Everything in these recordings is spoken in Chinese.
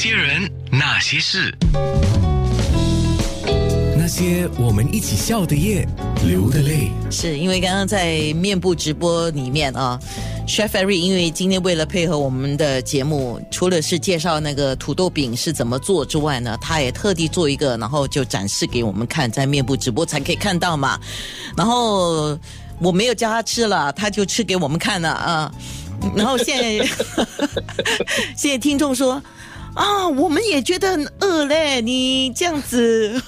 些人，那些事，那些我们一起笑的夜，流的泪。是因为刚刚在面部直播里面啊，Chef Harry 因为今天为了配合我们的节目，除了是介绍那个土豆饼是怎么做之外呢，他也特地做一个，然后就展示给我们看，在面部直播才可以看到嘛。然后我没有叫他吃了，他就吃给我们看了啊。然后现在 现在听众说啊，我们也觉得很饿嘞，你这样子。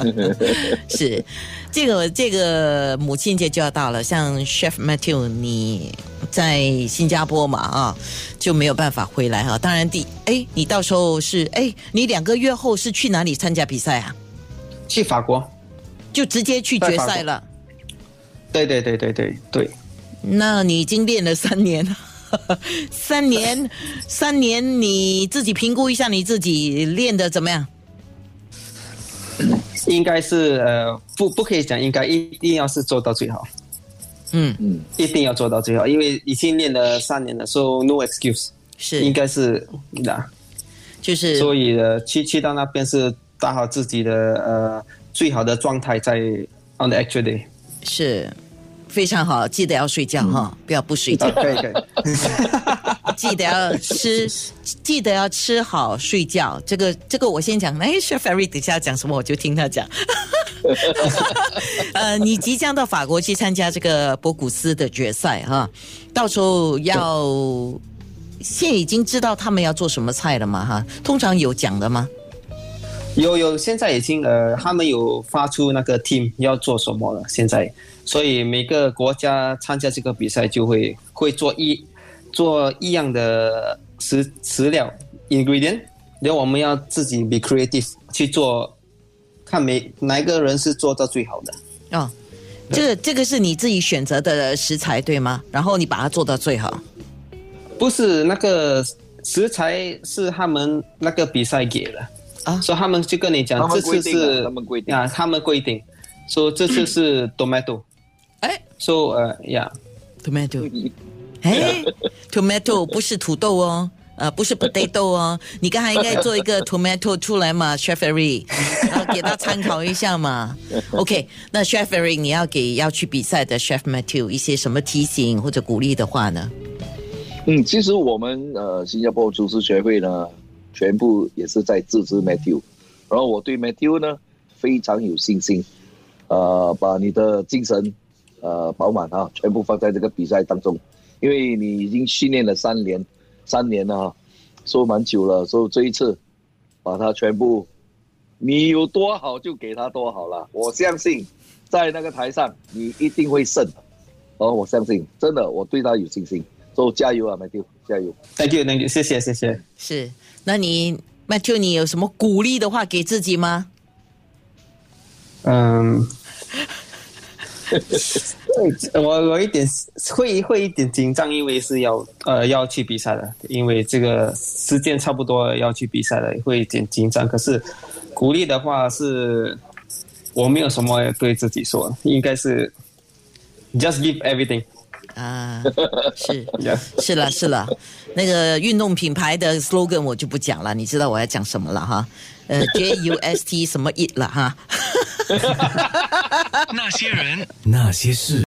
是，这个这个母亲节就要到了，像 Chef Matthew 你在新加坡嘛啊，就没有办法回来哈。当然第哎，你到时候是哎，你两个月后是去哪里参加比赛啊？去法国，就直接去决赛了。对对对对对对。那你已经练了三年，三年，三年，你自己评估一下你自己练的怎么样？应该是呃，不不可以讲，应该一定要是做到最好。嗯嗯，一定要做到最好，因为已经练了三年了，so no excuse。是，应该是那，就是所以呃，去去到那边是打好自己的呃最好的状态，在 on the actual day。是。非常好，记得要睡觉哈，不要不睡觉。可 以可以。记得要吃，记得要吃好睡觉。这个这个我先讲。哎，Chef Ferry 等下讲什么我就听他讲。呃，你即将到法国去参加这个博古斯的决赛哈，到时候要现已经知道他们要做什么菜了吗？哈，通常有讲的吗？有有，现在已经呃，他们有发出那个 team 要做什么了。现在，所以每个国家参加这个比赛就会会做一做一样的食食料 ingredient，然后我们要自己 be creative 去做，看每哪一个人是做到最好的。哦，这个这个是你自己选择的食材对吗？然后你把它做到最好。不是那个食材是他们那个比赛给的。啊，所以他们就跟你讲，这次是他们规定啊，他们规定说这次是 tomato，哎，说呃呀，tomato，哎，tomato 不是土豆哦，呃，不是 potato 哦，你刚才应该做一个 tomato 出来嘛，Chef Harry，然后给他参考一下嘛。OK，那 Chef Harry，你要给要去比赛的 Chef Matthew 一些什么提醒或者鼓励的话呢？嗯，其实我们呃新加坡厨师学会呢。全部也是在支持 Matthew，然后我对 Matthew 呢非常有信心，呃，把你的精神呃饱满啊，全部放在这个比赛当中，因为你已经训练了三年，三年了，说蛮久了，所以这一次把它全部，你有多好就给他多好了，我相信在那个台上你一定会胜，哦，我相信，真的我对他有信心，所以加油啊，Matthew，加油，Thank you，Thank you，谢谢，谢谢，是。那你 Matthew，你有什么鼓励的话给自己吗？嗯，我我一点会会一点紧张，因为是要呃要去比赛的，因为这个时间差不多要去比赛了，会一点紧张。可是鼓励的话是，我没有什么对自己说，应该是 just give everything。啊，是 是了是了，那个运动品牌的 slogan 我就不讲了，你知道我要讲什么了哈？呃，J U S T 什么 it 了哈？那些人，那些事。